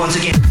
once again.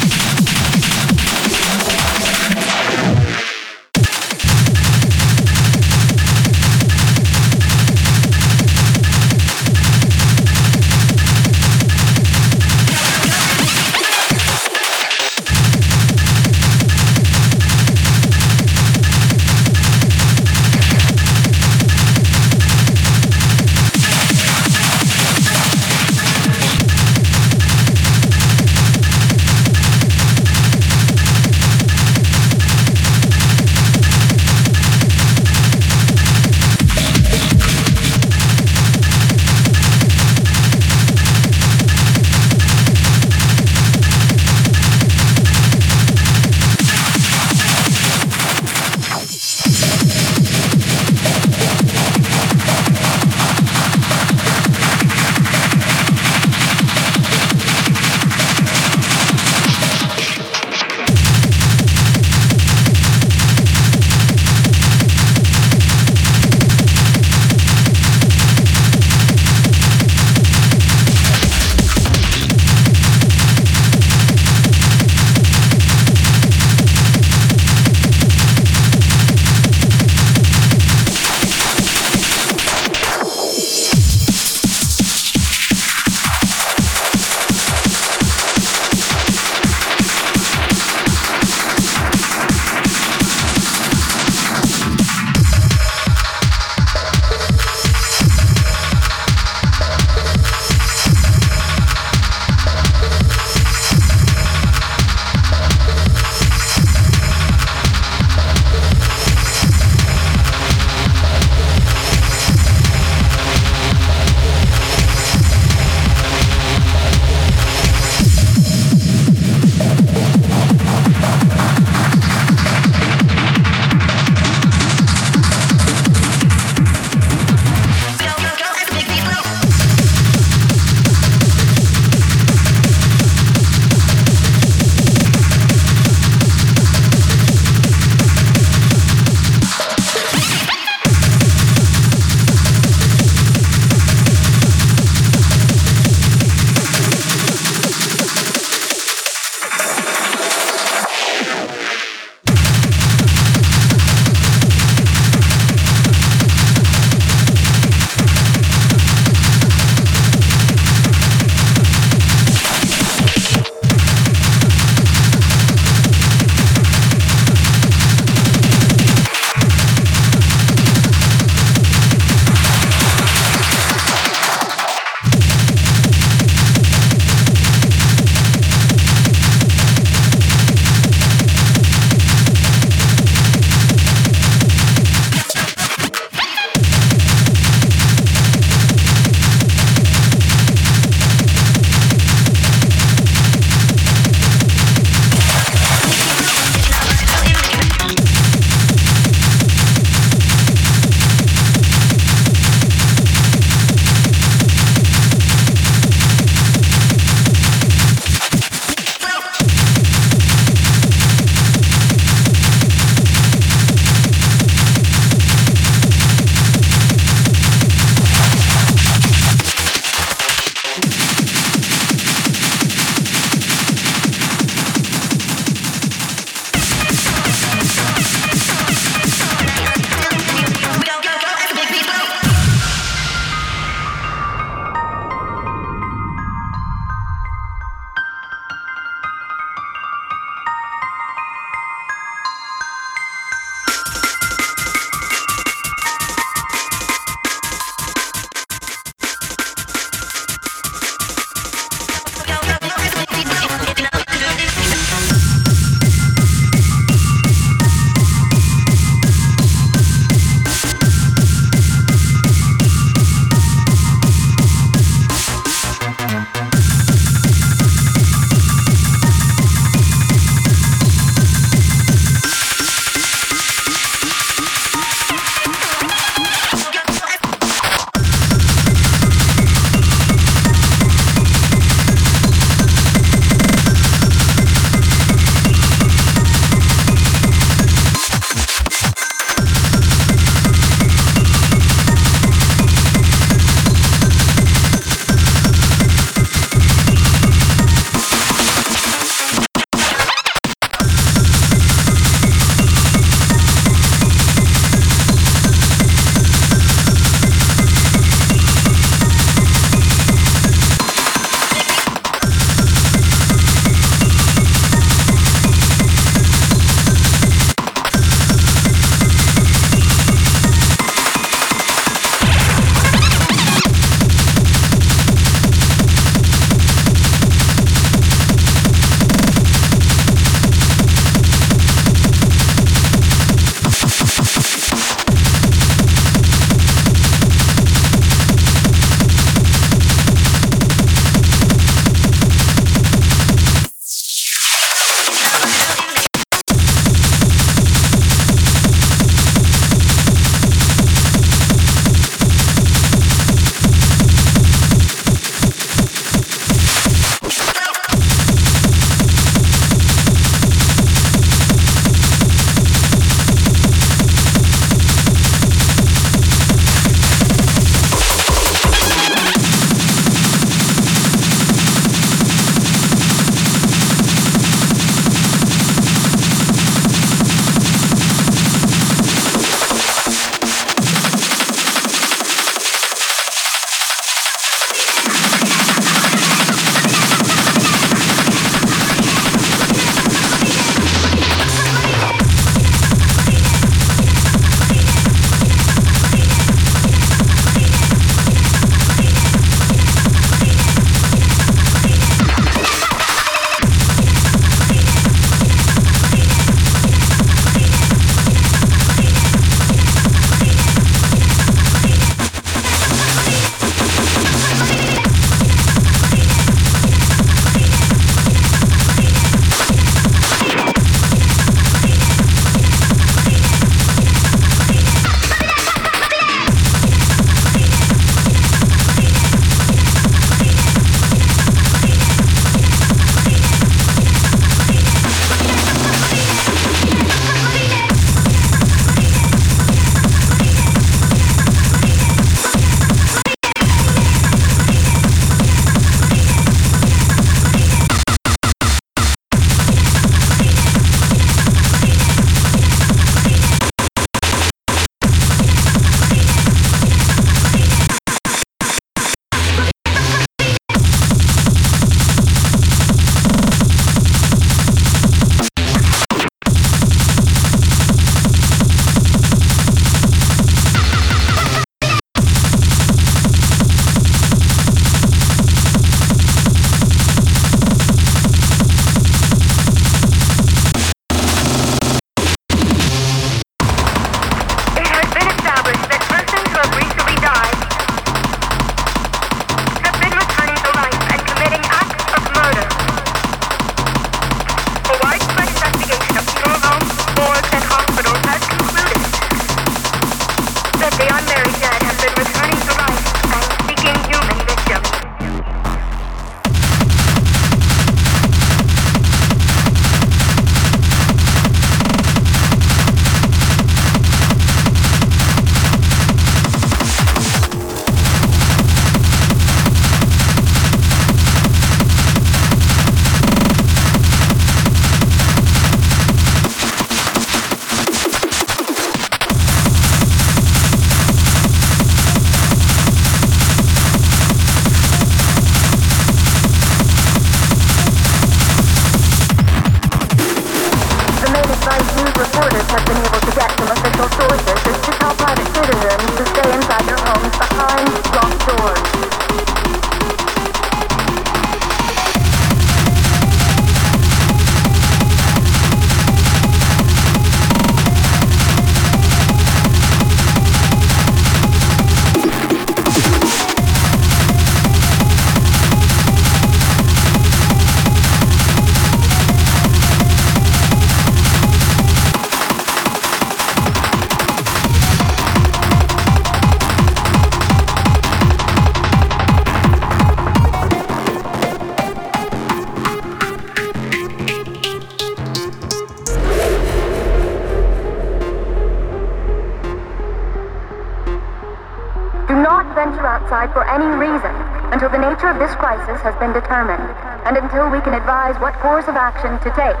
Advise what course of action to take.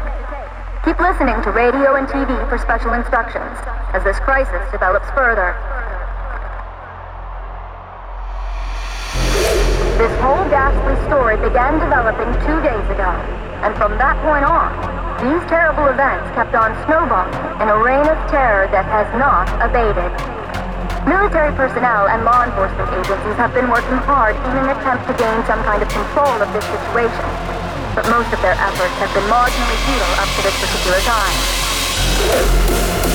Keep listening to radio and TV for special instructions as this crisis develops further. This whole ghastly story began developing two days ago, and from that point on, these terrible events kept on snowballing in a reign of terror that has not abated. Military personnel and law enforcement agencies have been working hard in an attempt to gain some kind of control of this situation. But most of their efforts have been marginally futile up to this particular time.